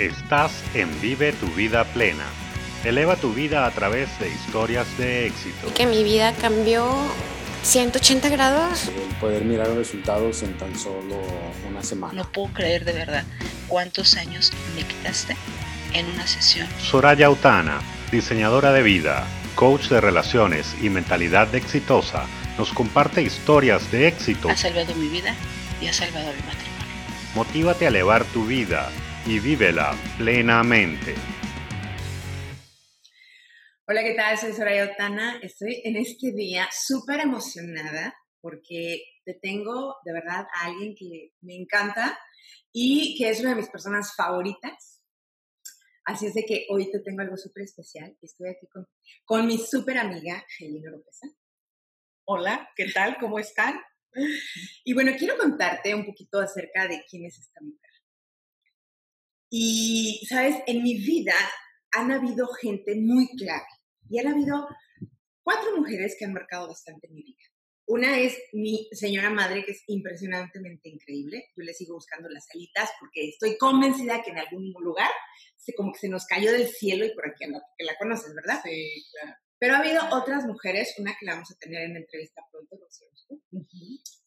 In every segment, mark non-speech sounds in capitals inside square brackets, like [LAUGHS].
Estás en Vive tu vida plena. Eleva tu vida a través de historias de éxito. Que mi vida cambió 180 grados. El poder mirar los resultados en tan solo una semana. No puedo creer de verdad cuántos años me quitaste en una sesión. Soraya Autana, diseñadora de vida, coach de relaciones y mentalidad exitosa, nos comparte historias de éxito. Ha salvado mi vida y ha salvado mi matrimonio. Motívate a elevar tu vida y vívela plenamente. Hola, ¿qué tal? Soy Soraya Otana. Estoy en este día súper emocionada porque te tengo de verdad a alguien que me encanta y que es una de mis personas favoritas. Así es de que hoy te tengo algo súper especial. Estoy aquí con, con mi súper amiga, Gelina López. Hola, ¿qué tal? ¿Cómo están? Y bueno, quiero contarte un poquito acerca de quién es esta mujer. Y, sabes, en mi vida han habido gente muy clave y han habido cuatro mujeres que han marcado bastante mi vida. Una es mi señora madre, que es impresionantemente increíble. Yo le sigo buscando las alitas porque estoy convencida que en algún lugar se, como que se nos cayó del cielo y por aquí anda, porque la conoces, ¿verdad? Sí, claro. Pero ha habido otras mujeres, una que la vamos a tener en entrevista pronto, ¿no?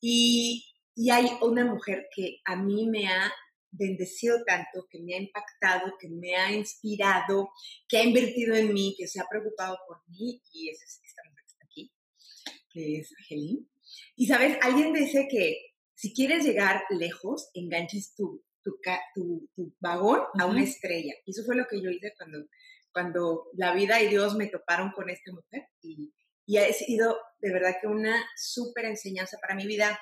y, y hay una mujer que a mí me ha bendecido tanto, que me ha impactado, que me ha inspirado, que ha invertido en mí, que se ha preocupado por mí, y esa es esta mujer que está aquí, que es Angelín. Y sabes, alguien dice que si quieres llegar lejos, enganches tu, tu, tu, tu vagón a una estrella. Y eso fue lo que yo hice cuando, cuando la vida y Dios me toparon con esta mujer. Y, y ha sido de verdad que una súper enseñanza para mi vida.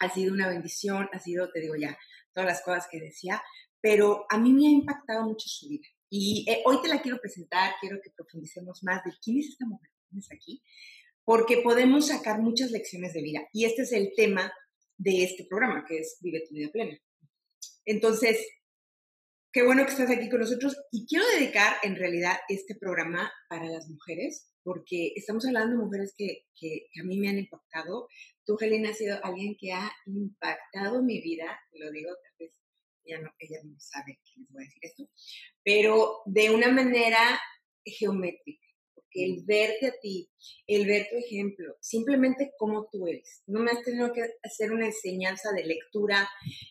Ha sido una bendición, ha sido, te digo ya, todas las cosas que decía, pero a mí me ha impactado mucho su vida. Y eh, hoy te la quiero presentar, quiero que profundicemos más de quién es esta mujer que es aquí, porque podemos sacar muchas lecciones de vida. Y este es el tema de este programa, que es Vive tu vida plena. Entonces, qué bueno que estás aquí con nosotros y quiero dedicar en realidad este programa para las mujeres, porque estamos hablando de mujeres que, que, que a mí me han impactado. Tú, Helena, has sido alguien que ha impactado mi vida, lo digo, tal vez ella no, ella no sabe que les voy a decir esto, pero de una manera geométrica, porque el verte a ti, el ver tu ejemplo, simplemente como tú eres. No me has tenido que hacer una enseñanza de lectura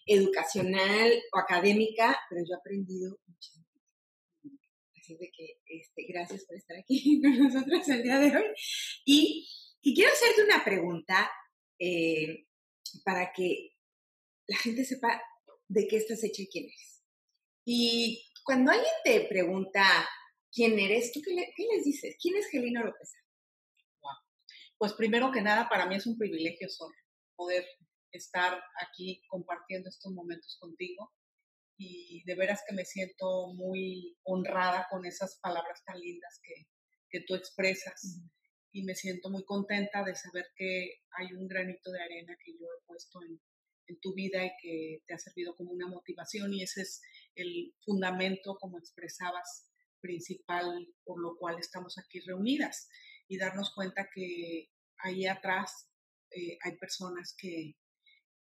educacional o académica, pero yo he aprendido muchísimo. Así de que este, gracias por estar aquí [LAUGHS] con nosotros el día de hoy. Y, y quiero hacerte una pregunta eh, para que la gente sepa de qué estás hecha y quién eres. Y cuando alguien te pregunta quién eres, ¿tú qué, le, qué les dices? ¿Quién es Gelina López? Wow. Pues primero que nada, para mí es un privilegio solo poder estar aquí compartiendo estos momentos contigo y de veras que me siento muy honrada con esas palabras tan lindas que, que tú expresas. Mm y me siento muy contenta de saber que hay un granito de arena que yo he puesto en, en, tu vida y que te ha servido como una motivación y ese es el fundamento, como expresabas, principal por lo cual estamos aquí reunidas y darnos cuenta que ahí atrás eh, hay personas que,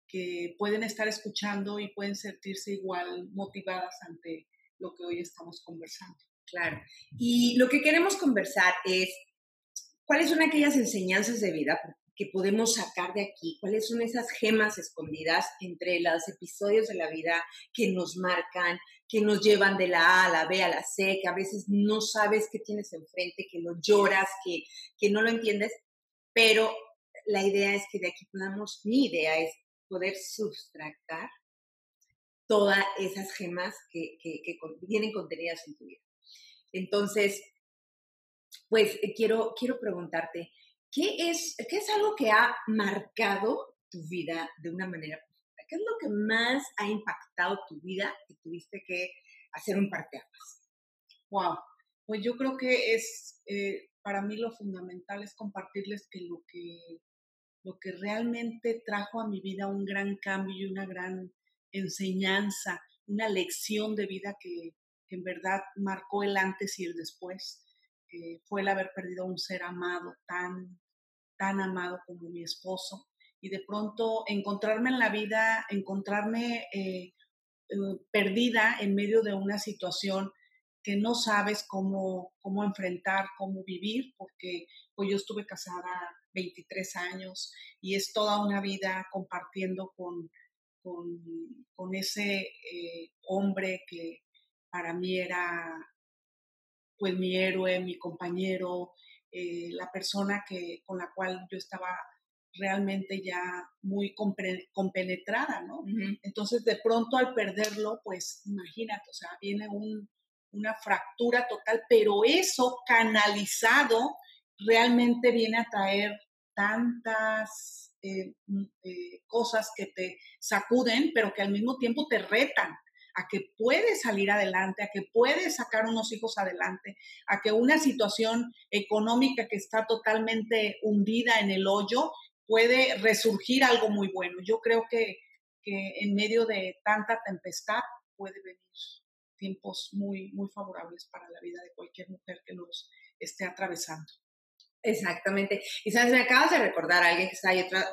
que pueden estar escuchando y pueden sentirse igual motivadas ante lo que hoy estamos conversando. Claro. Y lo que queremos conversar es ¿Cuáles son aquellas enseñanzas de vida que podemos sacar de aquí? ¿Cuáles son esas gemas escondidas entre los episodios de la vida que nos marcan, que nos llevan de la A a la B a la C, que a veces no sabes qué tienes enfrente, que lo lloras, que, que no lo entiendes? Pero la idea es que de aquí podamos, mi idea es poder sustractar todas esas gemas que, que, que vienen contenidas en tu vida. Entonces, pues eh, quiero, quiero preguntarte, ¿qué es, ¿qué es algo que ha marcado tu vida de una manera profunda? ¿Qué es lo que más ha impactado tu vida que tuviste que hacer un parteaguas? Wow, pues yo creo que es, eh, para mí lo fundamental es compartirles que lo que lo que realmente trajo a mi vida un gran cambio y una gran enseñanza, una lección de vida que, que en verdad marcó el antes y el después eh, fue el haber perdido un ser amado, tan, tan amado como mi esposo. Y de pronto encontrarme en la vida, encontrarme eh, perdida en medio de una situación que no sabes cómo, cómo enfrentar, cómo vivir, porque pues yo estuve casada 23 años y es toda una vida compartiendo con, con, ese eh, hombre que para mí era pues mi héroe, mi compañero, eh, la persona que, con la cual yo estaba realmente ya muy compenetrada, ¿no? Entonces, de pronto al perderlo, pues imagínate, o sea, viene una fractura total, pero eso canalizado realmente viene a traer tantas eh, mm, eh, cosas que te sacuden, pero que al mismo tiempo te retan a que puedes salir adelante, a que puedes sacar unos hijos adelante, a que una situación económica que está totalmente hundida en el hoyo puede resurgir algo muy bueno. Yo creo que, que en medio de tanta tempestad puede venir tiempos muy, muy favorables para la vida de cualquier mujer que los esté atravesando. Exactamente. Y sabes, me acabas de recordar a alguien que está ahí otra,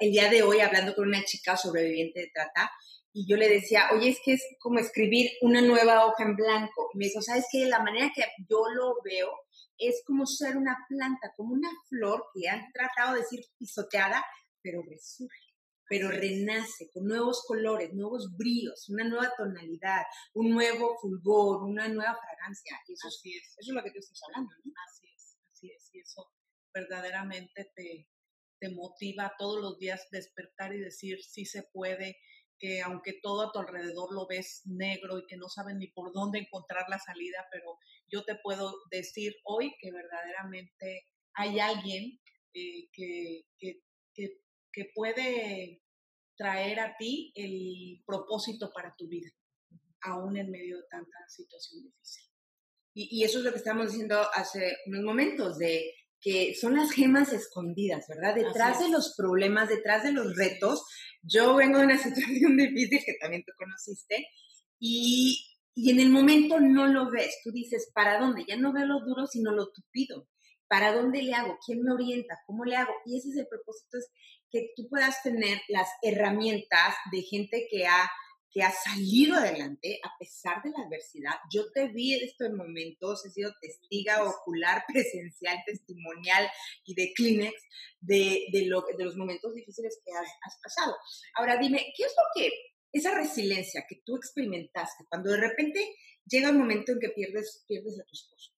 el día de hoy hablando con una chica sobreviviente de trata y yo le decía, oye, es que es como escribir una nueva hoja en blanco. Y me dijo, ¿sabes qué? La manera que yo lo veo es como ser una planta, como una flor que han tratado de decir pisoteada, pero resurge, pero renace con nuevos colores, nuevos brillos, una nueva tonalidad, un nuevo fulgor, una nueva fragancia. Y eso, así es. Eso es lo que tú estás hablando, ¿no? Así es, así es. Y eso verdaderamente te, te motiva todos los días despertar y decir, sí se puede, que aunque todo a tu alrededor lo ves negro y que no sabes ni por dónde encontrar la salida, pero yo te puedo decir hoy que verdaderamente hay alguien eh, que, que, puede traer a ti el propósito para tu vida, aún en medio de tanta situación difícil. Y, y, eso es lo que estamos diciendo hace unos momentos, de que son las gemas escondidas, ¿verdad? Detrás de los problemas, detrás de los retos. Yo vengo de una [LAUGHS] situación difícil que también tú conociste y, y en el momento no lo ves. Tú dices, ¿para dónde? Ya no veo lo duro, sino lo tupido. ¿Para dónde le hago? ¿Quién me orienta? ¿Cómo le hago? Y ese es el propósito, es que tú puedas tener las herramientas de gente que ha que ha salido adelante a pesar de la adversidad. Yo te vi en estos momentos, he sido testiga ocular, [LAUGHS] presencial, testimonial y de Kleenex de, de, lo, de los momentos difíciles que has, has, pasado. Ahora dime, ¿qué es lo que, esa resiliencia que tú experimentaste cuando de repente llega un momento en que pierdes, pierdes a tu esposo?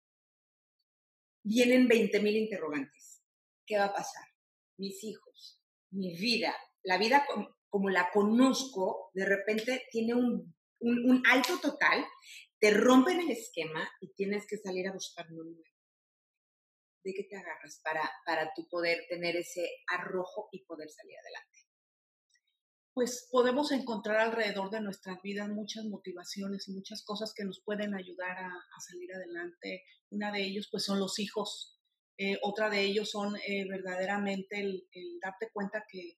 Vienen 20 mil interrogantes. ¿Qué va a pasar? Mis hijos, mi vida, la vida como la conozco, de repente tiene un, un, alto total, te rompen el esquema y tienes que salir a buscar uno nuevo. ¿De qué te agarras para, para tu poder tener ese arrojo y poder salir adelante? Pues podemos encontrar alrededor de nuestras vidas muchas motivaciones y muchas cosas que nos pueden ayudar a, salir adelante. Una de ellos pues son los hijos. Eh, otra de ellos son eh, verdaderamente el, darte cuenta que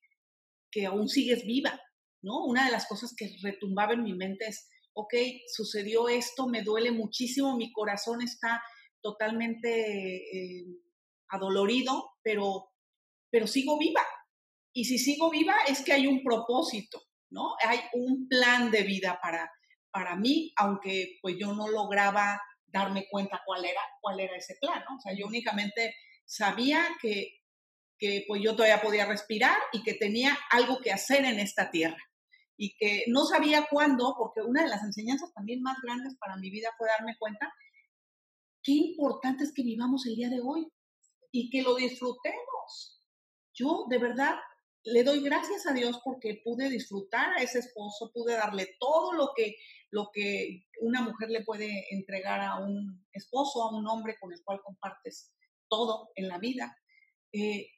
que aún sigues viva, ¿no? Una de las cosas que retumbaba en mi mente es, ok, sucedió esto, me duele muchísimo, mi corazón está totalmente eh, adolorido, pero, pero sigo viva. Y si sigo viva es que hay un propósito, ¿no? Hay un plan de vida para, para mí, aunque pues yo no lograba darme cuenta cuál era, cuál era ese plan, ¿no? O sea, yo únicamente sabía que que pues yo todavía podía respirar y que tenía algo que hacer en esta tierra y que no sabía cuándo, porque una de las enseñanzas también más grandes para mi vida fue darme cuenta qué importante es que vivamos el día de hoy y que lo disfrutemos. Yo de verdad le doy gracias a Dios porque pude disfrutar a ese esposo, pude darle todo lo que, lo que una mujer le puede entregar a un esposo, a un hombre con el cual compartes todo en la vida. Eh,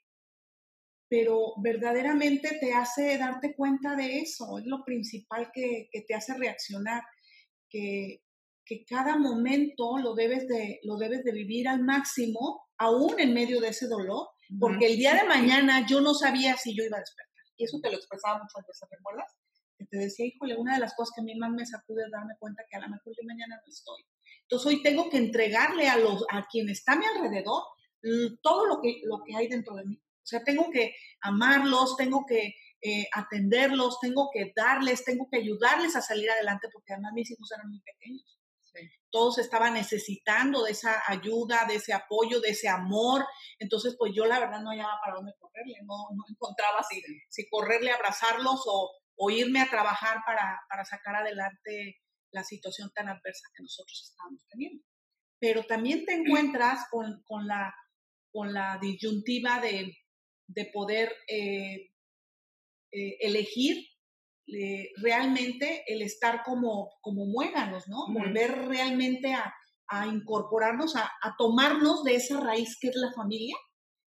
pero verdaderamente te hace darte cuenta de eso, es lo principal que, te hace reaccionar, que, cada momento lo debes, de, lo debes de vivir al máximo, aún en medio de ese dolor, porque el día de mañana yo no sabía si yo iba a despertar. Y eso te lo expresaba muchas veces, ¿recuerdas? Que te decía, híjole, una de las cosas que a mí más me sacude es darme cuenta que a lo mejor yo mañana no estoy. Entonces hoy tengo que entregarle a, los, a quien está a mi alrededor todo lo que, lo que hay dentro de mí. O sea, tengo que amarlos, tengo que, eh, atenderlos, tengo que darles, tengo que ayudarles a salir adelante, porque además mis hijos eran muy pequeños. Todos estaban necesitando de esa ayuda, de ese apoyo, de ese amor. Entonces, pues yo la verdad no hallaba para dónde correrle, no, no encontraba si, si correrle, abrazarlos o, o irme a trabajar para, para sacar adelante la situación tan adversa que nosotros estábamos teniendo. Pero también te [CLEARS THROAT] encuentras con, con la, con la disyuntiva de, de poder eh, eh, elegir eh, realmente el estar como, como muéganos, ¿no? Volver realmente a, a incorporarnos, a, a, tomarnos de esa raíz que es la familia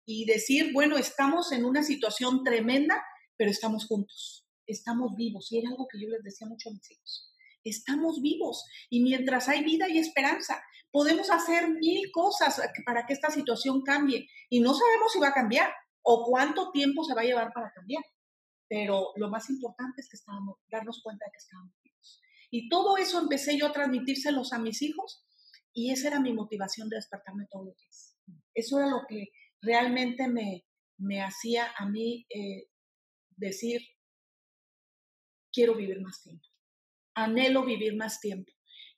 y decir, bueno, estamos en una situación tremenda, pero estamos juntos, estamos vivos. Y era algo que yo les decía mucho a mis hijos. Estamos vivos y mientras hay vida y esperanza, podemos hacer mil cosas para que esta situación cambie y no sabemos si va a cambiar o cuánto tiempo se va a llevar para cambiar pero lo más importante es que estábamos, darnos cuenta de que estábamos vivos. Y todo eso empecé yo a transmitírselos a mis hijos y esa era mi motivación de despertarme todos los días. Eso era lo que realmente me, me hacía a mí eh, decir, quiero vivir más tiempo, anhelo vivir más tiempo.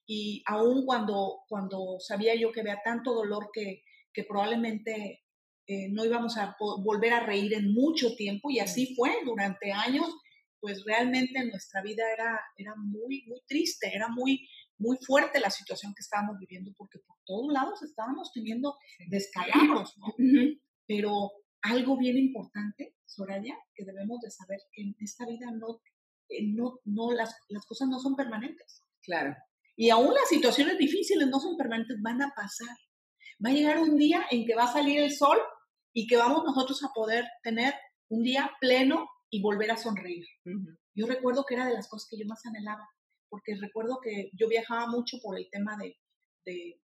Y aún cuando, cuando sabía yo que había tanto dolor que, que probablemente eh, no íbamos a volver a reír en mucho tiempo y así fue durante años, pues realmente nuestra vida era, era muy, muy triste, era muy, muy fuerte la situación que estábamos viviendo porque por todos lados estábamos teniendo descalabros, ¿no? Pero algo bien importante, Soraya, que debemos de saber que en esta vida no, eh, no, no las, las cosas no son permanentes. Claro. Y aún las situaciones difíciles no son permanentes, van a pasar. Va a llegar un día en que va a salir el sol y que vamos nosotros a poder tener un día pleno y volver a sonreír. Yo recuerdo que era de las cosas que yo más anhelaba, porque recuerdo que yo viajaba mucho por el tema de,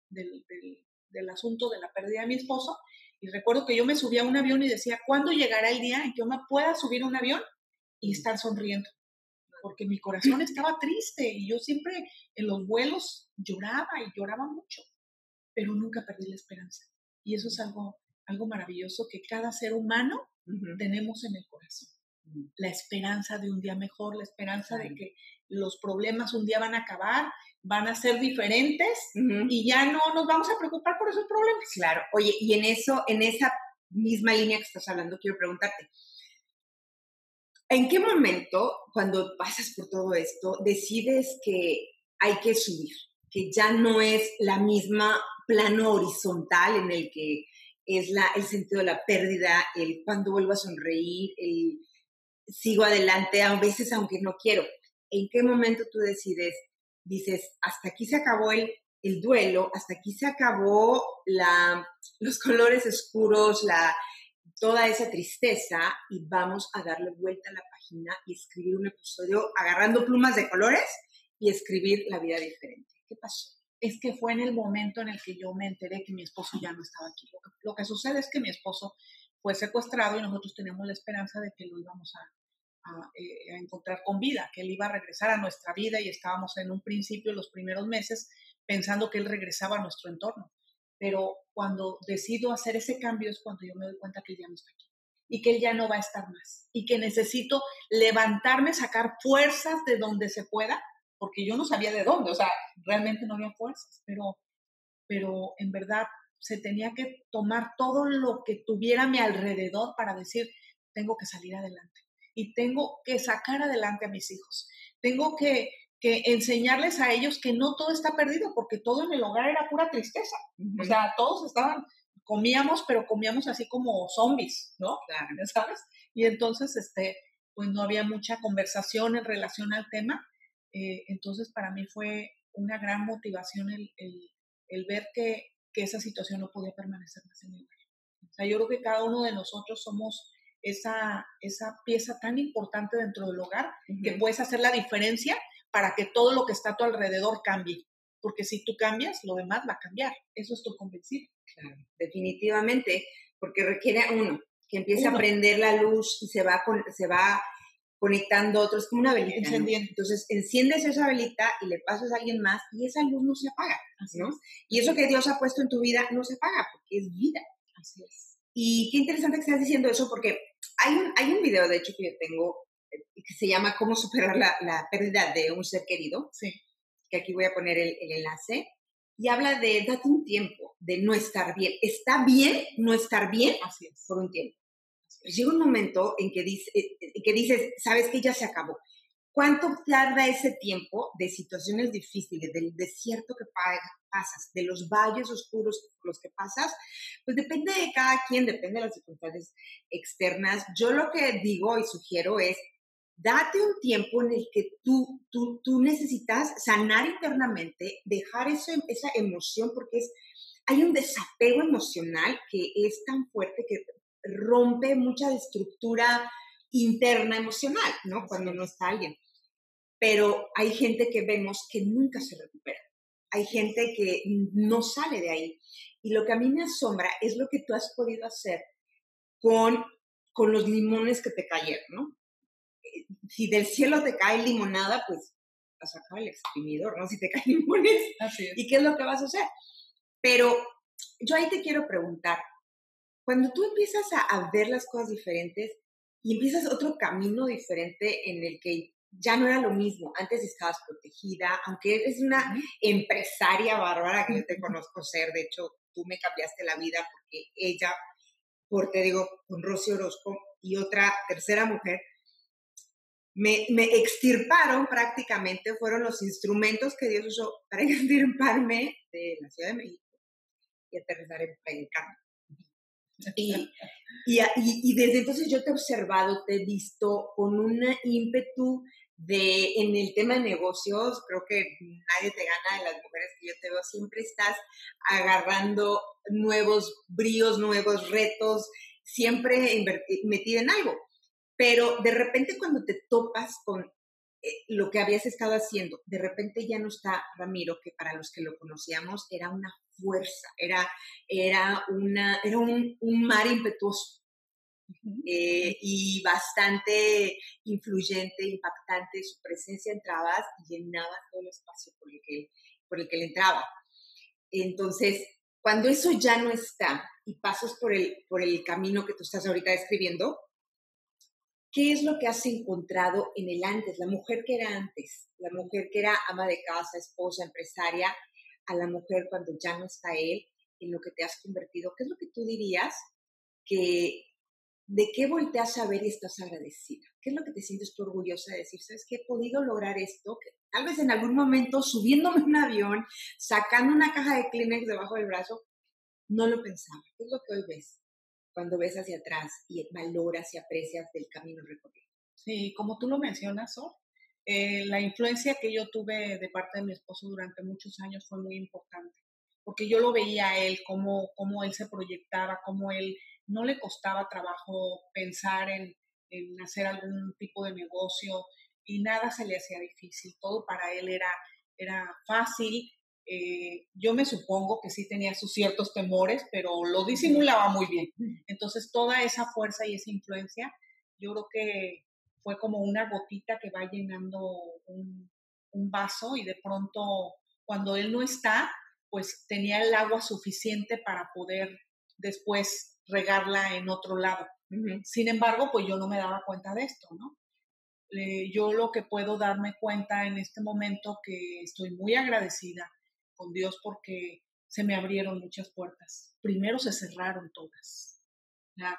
del, del, asunto de la pérdida de mi esposo, y recuerdo que yo me subía a un avión y decía, ¿cuándo llegará el día en que yo me pueda subir a un avión y estar sonriendo? Porque mi corazón estaba triste y yo siempre en los vuelos lloraba y lloraba mucho, pero nunca perdí la esperanza. Y eso es algo algo maravilloso que cada ser humano tenemos en el corazón. La esperanza de un día mejor, la esperanza de que los problemas un día van a acabar, van a ser diferentes y ya no nos vamos a preocupar por esos problemas. Claro. Oye, y en eso, en esa misma línea que estás hablando, quiero preguntarte, ¿en qué momento, cuando pasas por todo esto, decides que hay que subir, que ya no es la misma plano horizontal en el que es la, el sentido de la pérdida, el cuando vuelvo a sonreír, el sigo adelante, a veces aunque no quiero. ¿En qué momento tú decides, dices, hasta aquí se acabó el, el duelo, hasta aquí se acabó la, los colores oscuros, la, toda esa tristeza y vamos a darle vuelta a la página y escribir un episodio agarrando plumas de colores y escribir la vida diferente? ¿Qué pasó? Es que fue en el momento en el que yo me enteré que mi esposo ya no estaba aquí. Lo que, sucede es que mi esposo fue secuestrado y nosotros teníamos la esperanza de que lo íbamos eh, a, encontrar con vida, que él iba a regresar a nuestra vida y estábamos en un principio, los primeros meses, pensando que él regresaba a nuestro entorno. Pero cuando decido hacer ese cambio es cuando yo me doy cuenta que él ya no está aquí y que él ya no va a estar más y que necesito levantarme, sacar fuerzas de donde se pueda porque yo no sabía de dónde, o sea, realmente no había fuerzas, pero, pero en verdad se tenía que tomar todo lo que tuviera a mi alrededor para decir, tengo que salir adelante y tengo que sacar adelante a mis hijos. Tengo que, que enseñarles a ellos que no todo está perdido, porque todo en el hogar era pura tristeza. O sea, todos estaban, comíamos, pero comíamos así como zombies, ¿no? Claro. [LAUGHS] ¿Sabes? Y entonces, este, pues no había mucha conversación en relación al tema eh, entonces, para mí fue una gran motivación el, el, ver que, que, esa situación no podía permanecer más en el hogar. O sea, yo creo que cada uno de nosotros somos esa, esa pieza tan importante dentro del hogar que puedes hacer la diferencia para que todo lo que está a tu alrededor cambie. Porque si tú cambias, lo demás va a cambiar. Eso estoy convencida. Claro, definitivamente, porque requiere uno que empiece a prender la luz y se va, con, se va conectando otros, como una velita. Encendiendo. Entonces, enciendes esa velita y le pasas a alguien más y esa luz no se apaga, ¿no? Y eso que Dios ha puesto en tu vida no se apaga porque es vida. Así es. Y qué interesante que estás diciendo eso porque hay un, hay un video, de hecho, que yo tengo que se llama Cómo superar la, la pérdida de un ser querido. Sí. Que aquí voy a poner el, el enlace. Y habla de date un tiempo, de no estar bien. Está bien no estar bien Así es. por un tiempo. Llega un momento en que, dice, en que dices, sabes que ya se acabó. ¿Cuánto tarda ese tiempo de situaciones difíciles, del desierto que pa- pasas, de los valles oscuros por los que pasas? Pues depende de cada quien, depende de las circunstancias externas. Yo lo que digo y sugiero es, date un tiempo en el que tú, tú, tú necesitas sanar internamente, dejar eso, esa emoción, porque es, hay un desapego emocional que es tan fuerte que rompe mucha estructura interna emocional, ¿no? Cuando no está alguien. Pero hay gente que vemos que nunca se recupera. Hay gente que no sale de ahí. Y lo que a mí me asombra es lo que tú has podido hacer con, con los limones que te cayeron, ¿no? Eh, Si del cielo te cae limonada, pues a sacar el exprimidor, ¿no? Si te [LAUGHS] caen limones, Así es. ¿y qué es lo que vas a hacer? Pero yo ahí te quiero preguntar, cuando tú empiezas a, a ver las cosas diferentes y empiezas otro camino diferente en el que ya no era lo mismo, antes estabas protegida, aunque eres una empresaria bárbara que yo te conozco ser, de hecho tú me cambiaste la vida porque ella, por te digo, con Rosy Orozco y otra tercera mujer, me, me extirparon prácticamente, fueron los instrumentos que Dios usó para [LAUGHS] extirparme de la Ciudad de México y aterrizar en Playa. Y, y, y, desde entonces yo te he observado, te he visto con un ímpetu de, en el tema de negocios, creo que nadie te gana de las mujeres que yo te veo, siempre estás agarrando nuevos bríos, nuevos retos, siempre metida en algo. Pero de repente cuando te topas con lo que habías estado haciendo, de repente ya no está Ramiro, que para los que lo conocíamos era una fuerza, era, era, una, era un, un mar impetuoso eh, y bastante influyente, impactante. Su presencia entraba y llenaba todo el espacio por el que, por el que él entraba. Entonces, cuando eso ya no está y pasas por el, por el camino que tú estás ahorita describiendo, ¿qué es lo que has encontrado en el antes? La mujer que era antes, la mujer que era ama de casa, esposa, empresaria, a la mujer cuando ya no está él, en lo que te has convertido. ¿Qué es lo que tú dirías que de qué volteas a ver y estás agradecida? ¿Qué es lo que te sientes tú orgullosa de decir? ¿Sabes que he podido lograr esto? Que tal vez en algún momento subiéndome un avión, sacando una caja de Kleenex debajo del brazo, no lo pensaba. ¿Qué es lo que hoy ves? Cuando ves hacia atrás y valoras y aprecias del camino recorrido. Sí, como tú lo mencionas, Sor, eh, la influencia que yo tuve de parte de mi esposo durante muchos años fue muy importante, porque yo lo veía a él, cómo, cómo él se proyectaba, cómo él no le costaba trabajo pensar en, en hacer algún tipo de negocio y nada se le hacía difícil, todo para él era, era fácil. Eh, yo me supongo que sí tenía sus ciertos temores, pero lo disimulaba muy bien. Entonces, toda esa fuerza y esa influencia, yo creo que fue como una gotita que va llenando un, un, vaso y de pronto cuando él no está, pues tenía el agua suficiente para poder después regarla en otro lado. Uh -huh. Sin embargo, pues yo no me daba cuenta de esto, ¿no? Eh, yo lo que puedo darme cuenta en este momento que estoy muy agradecida con Dios porque se me abrieron muchas puertas. Primero se cerraron todas. ¿ya?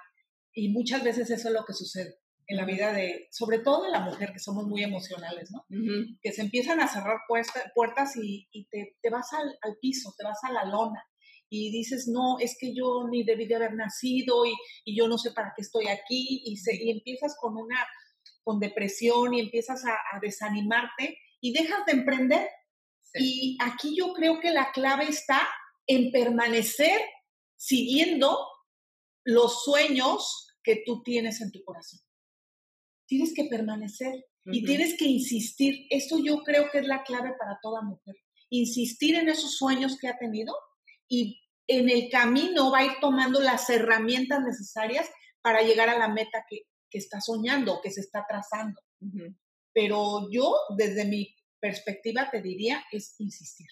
Y muchas veces eso es lo que sucede en la vida de, sobre todo de la mujer, que somos muy emocionales, ¿no? Uh -huh. Que se empiezan a cerrar puertas, puertas y, y te, te, vas al, al, piso, te vas a la lona y dices, no, es que yo ni debí de haber nacido y, y yo no sé para qué estoy aquí y, se, y empiezas con una, con depresión y empiezas a, a desanimarte y dejas de emprender. Sí. Y aquí yo creo que la clave está en permanecer siguiendo los sueños que tú tienes en tu corazón tienes que permanecer uh -huh. y tienes que insistir. Esto yo creo que es la clave para toda mujer. Insistir en esos sueños que ha tenido y en el camino va a ir tomando las herramientas necesarias para llegar a la meta que, que está soñando, que se está trazando. Uh -huh. Pero yo, desde mi perspectiva, te diría, es insistir.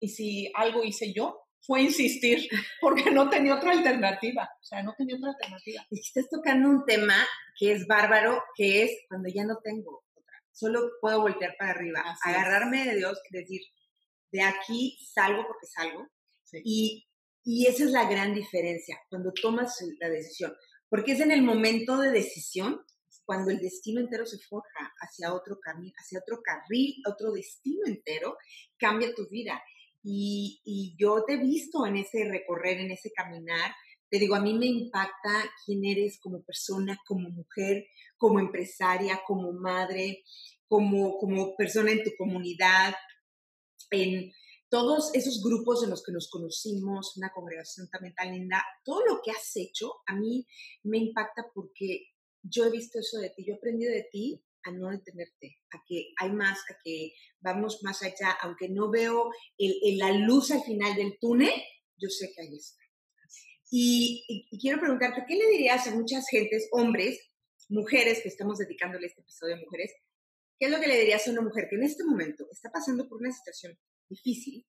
Y si algo hice yo, fue insistir, [LAUGHS] porque no tenía otra alternativa, o sea, no tenía otra alternativa. Y estás tocando un tema que es bárbaro, que es cuando ya no tengo otra, solo puedo voltear para arriba, agarrarme de Dios decir, de aquí salgo porque salgo, y, y esa es la gran diferencia, cuando tomas la decisión, porque es en el momento de decisión cuando el destino entero se forja hacia otro camino, hacia otro carril, otro destino entero, cambia tu vida. Y, y, yo te he visto en ese recorrer, en ese caminar. Te digo, a mí me impacta quién eres como persona, como mujer, como empresaria, como madre, como, como persona en tu comunidad, en todos esos grupos en los que nos conocimos, una congregación también tan linda. Todo lo que has hecho a mí me impacta porque yo he visto eso de ti, yo he aprendido de ti a no detenerte, a que hay más, a que vamos más allá, aunque no veo el, la luz al final del túnel, yo sé que ahí está. Y, y, quiero preguntarte, ¿qué le dirías a muchas gentes, hombres, mujeres que estamos dedicándole este episodio a mujeres? ¿Qué es lo que le dirías a una mujer que en este momento está pasando por una situación difícil,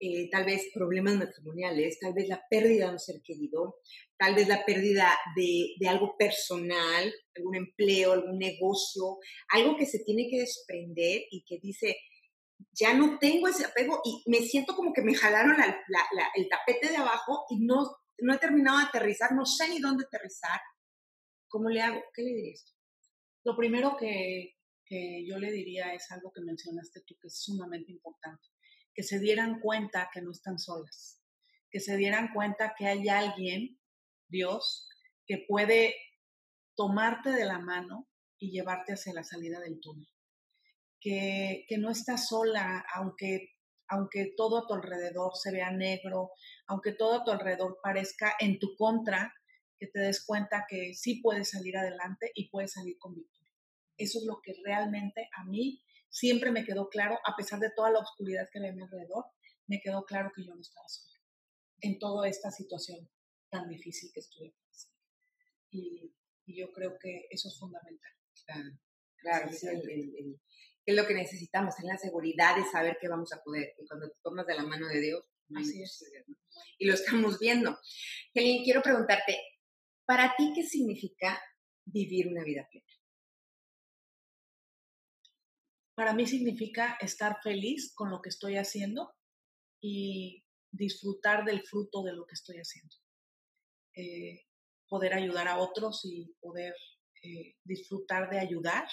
eh, tal vez problemas matrimoniales, tal vez la pérdida de un ser querido, tal vez la pérdida de, de, algo personal, algún empleo, algún negocio, algo que se tiene que desprender y que dice, ya no tengo ese apego y me siento como que me jalaron el tapete de abajo y no, no he terminado de aterrizar, no sé ni dónde aterrizar. ¿Cómo le hago? ¿Qué le dirías? Lo primero que, que yo le diría es algo que mencionaste tú, que es sumamente importante que se dieran cuenta que no están solas, que se dieran cuenta que hay alguien, Dios, que puede tomarte de la mano y llevarte hacia la salida del túnel. Que, que no estás sola, aunque, aunque todo a tu alrededor se vea negro, aunque todo a tu alrededor parezca en tu contra, que te des cuenta que sí puedes salir adelante y puedes salir con victoria. Eso es lo que realmente a mí siempre me quedó claro, a pesar de toda la oscuridad que había a mi alrededor, me quedó claro que yo no estaba sola en toda esta situación tan difícil que estuve pasando. Y, yo creo que eso es fundamental. Claro, es lo que necesitamos, es la seguridad de saber que vamos a poder. Y cuando te tomas de la mano de Dios, Así es. Y lo estamos viendo. Kelly, quiero preguntarte, ¿para ti qué significa vivir una vida plena? Para mí significa estar feliz con lo que estoy haciendo y disfrutar del fruto de lo que estoy haciendo. Eh, poder ayudar a otros y poder eh, disfrutar de ayudar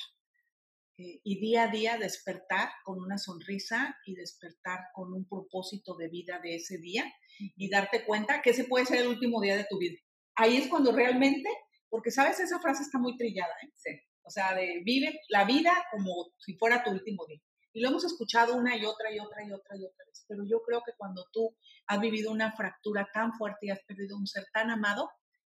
eh, y día a día despertar con una sonrisa y despertar con un propósito de vida de ese día y darte cuenta que ese puede ser el último día de tu vida. Ahí es cuando realmente, porque sabes, esa frase está muy trillada, ¿eh? O sea, de vive la vida como si fuera tu último día. Y lo hemos escuchado una y otra y otra y otra y otra vez. Pero yo creo que cuando tú has vivido una fractura tan fuerte y has perdido un ser tan amado,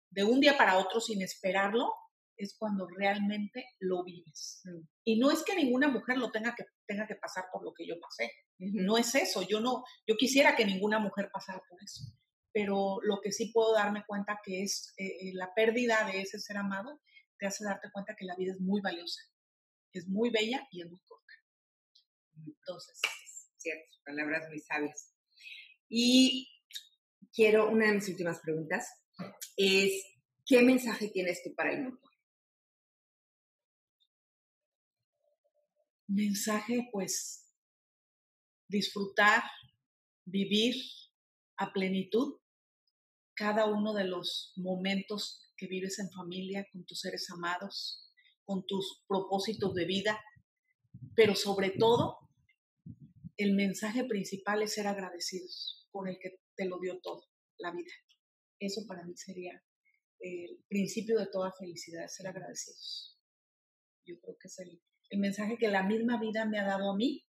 de un día para otro sin esperarlo, es cuando realmente lo vives. Mm. Y no es que ninguna mujer lo tenga que, tenga que pasar por lo que yo pasé. No es eso. Yo no, yo quisiera que ninguna mujer pasara por eso. Pero lo que sí puedo darme cuenta que es eh, eh, la pérdida de ese ser amado te hace darte cuenta que la vida es muy valiosa, es muy bella y es muy corta. Entonces, es cierto, palabras muy sabias. Y quiero, una de mis últimas preguntas es, ¿qué mensaje tienes tú para el mundo? Mensaje, pues, disfrutar, vivir a plenitud cada uno de los momentos que vives en familia, con tus seres amados, con tus propósitos de vida, pero sobre todo el mensaje principal es ser agradecidos con el que te lo dio todo, la vida. Eso para mí sería el principio de toda felicidad, ser agradecidos. Yo creo que es el, mensaje que la misma vida me ha dado a mí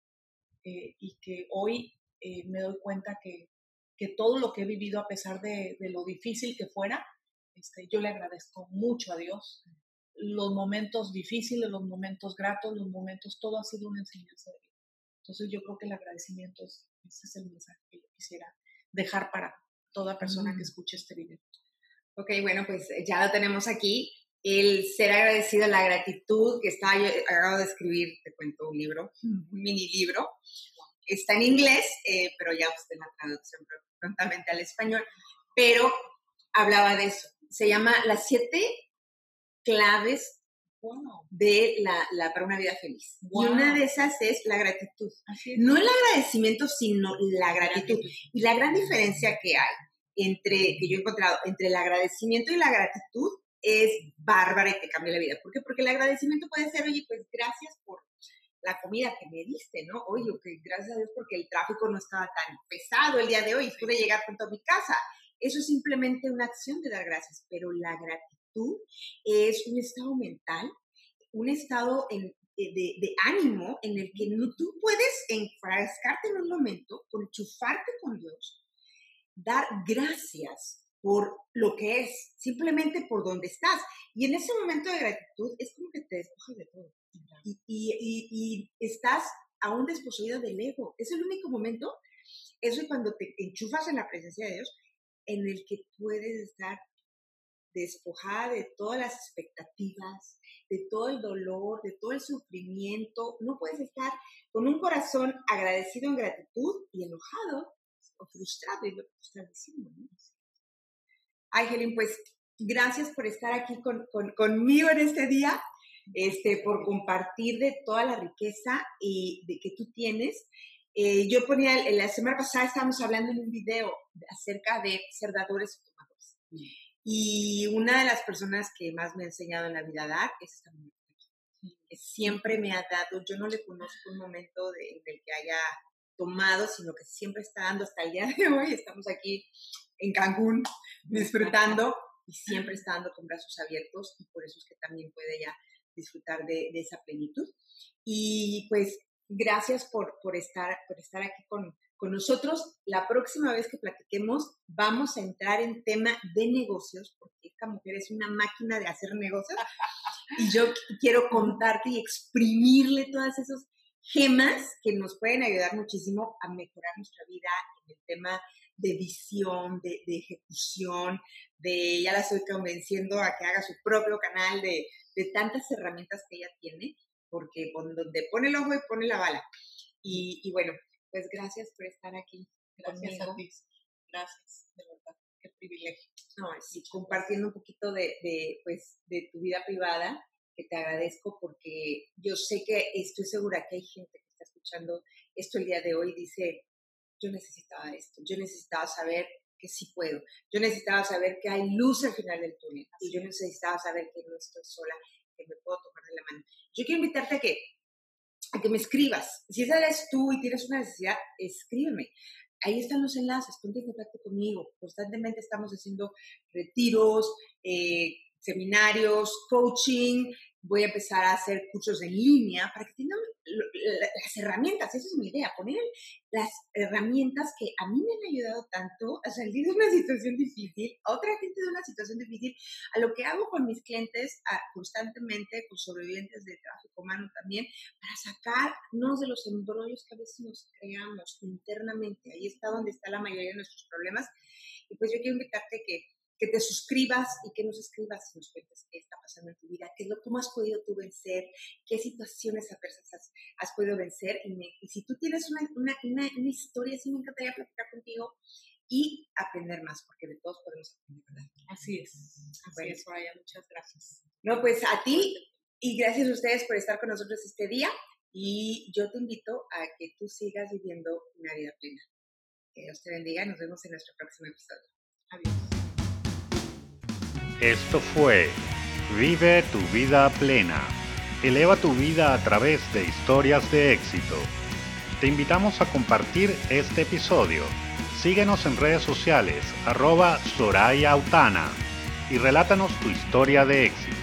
eh, y que hoy eh, me doy cuenta que, que, todo lo que he vivido, a pesar de, de lo difícil que fuera, este, yo le agradezco mucho a Dios. Los momentos difíciles, los momentos gratos, los momentos, todo ha sido una enseñanza de vida. Entonces yo creo que el agradecimiento es, ese es el mensaje que yo quisiera dejar para toda persona que mm. escuche este video. Ok, bueno, pues eh, ya lo tenemos aquí. El ser agradecido, la gratitud que está, yo acabo de escribir, te cuento un libro, un mini libro. Está en inglés, eh, pero ya usted la traducción prontamente al español, pero hablaba de eso. Se llama Las siete claves de la, para una vida feliz. Y una de esas es la gratitud. No el agradecimiento, sino la gratitud. Y la gran diferencia que hay entre, que yo he encontrado, entre el agradecimiento y la gratitud es bárbara y te cambia la vida. ¿Por qué? Porque el agradecimiento puede ser, oye, pues gracias por la comida que me diste, ¿no? Oye, que gracias a Dios porque el tráfico no estaba tan pesado el día de hoy y pude llegar pronto a mi casa. Eso es simplemente una acción de dar gracias, pero la gratitud es un estado mental, un estado eh, de, ánimo en el que no, tú puedes enfrascarte en un momento, enchufarte con Dios, dar gracias por lo que es, simplemente por donde estás. Y en ese momento de gratitud es como que te despojas de todo. Y, y, y, estás aún desposeído del ego. Es el único momento, eso es cuando te enchufas en la presencia de Dios, en el que puedes estar despojada de todas las expectativas, de todo el dolor, de todo el sufrimiento. No puedes estar con un corazón agradecido en gratitud y enojado o frustrado y lo estás diciendo. Ay, pues gracias por estar aquí con, conmigo en este día, este, por compartir de toda la riqueza y de que tú tienes. Eh, yo ponía, la semana pasada estábamos hablando en un video acerca de ser dadores y tomadores. Y una de las personas que más me ha enseñado en la vida a dar es esta mujer siempre me ha dado, yo no le conozco un momento de, en el que haya tomado, sino que siempre está dando hasta el día de hoy. Estamos aquí en Cancún disfrutando y siempre está dando con brazos abiertos y por eso es que también puede ya disfrutar de, esa plenitud. Y pues gracias por, por, estar, por estar aquí con, con nosotros. La próxima vez que platiquemos vamos a entrar en tema de negocios, porque esta mujer es una máquina de hacer negocios. [LAUGHS] Y yo quiero contarte y exprimirle todas esas gemas que nos pueden ayudar muchísimo a mejorar nuestra vida en el tema de visión, de, ejecución, de ya la estoy convenciendo a que haga su propio canal, de, tantas herramientas que ella tiene, porque donde pone el ojo y pone la bala. Y, bueno, pues gracias por estar aquí. Gracias a ti. Gracias, de verdad. Qué privilegio. No, sí, compartiendo un poquito de, de, pues, de tu vida privada, que te agradezco porque yo sé que estoy segura que hay gente que está escuchando esto el día de hoy y dice, yo necesitaba esto, yo necesitaba saber que sí puedo, yo necesitaba saber que hay luz al final del túnel y yo necesitaba saber que no estoy sola, me puedo tomar de la mano. Yo quiero invitarte a que, a que me escribas. Si esa eres tú y tienes una necesidad, escríbeme. Ahí están los enlaces, ponte en contacto conmigo. Constantemente estamos haciendo retiros, eh, seminarios, coaching, voy a empezar a hacer cursos en línea para que tengan las herramientas, esa es mi idea, poner las herramientas que a mí me han ayudado tanto a salir de una [LAUGHS] situación difícil, a otra gente de una situación difícil, a lo que hago con mis clientes constantemente, con sobrevivientes de tráfico humano también, para sacarnos de los embrollos que a veces nos creamos internamente. Ahí está donde está la mayoría de nuestros problemas. Y pues yo quiero invitarte que que te suscribas y que nos escribas y nos cuentes qué está pasando en tu vida, qué es lo, cómo has podido tú vencer, qué situaciones adversas has, has podido vencer. Y, si tú tienes una, una, una, historia, sí me encantaría platicar contigo y aprender más, porque de todos podemos aprender, ¿verdad? Así es. Así es, Raya. Muchas gracias. No, pues a ti y gracias a ustedes por estar con nosotros este día. Y yo te invito a que tú sigas viviendo una vida plena. Que Dios te bendiga y nos vemos en nuestro próximo episodio. Adiós. Esto fue Vive tu vida plena. Eleva tu vida a través de historias de éxito. Te invitamos a compartir este episodio. Síguenos en redes sociales, arroba Soraya Autana, y relátanos tu historia de éxito.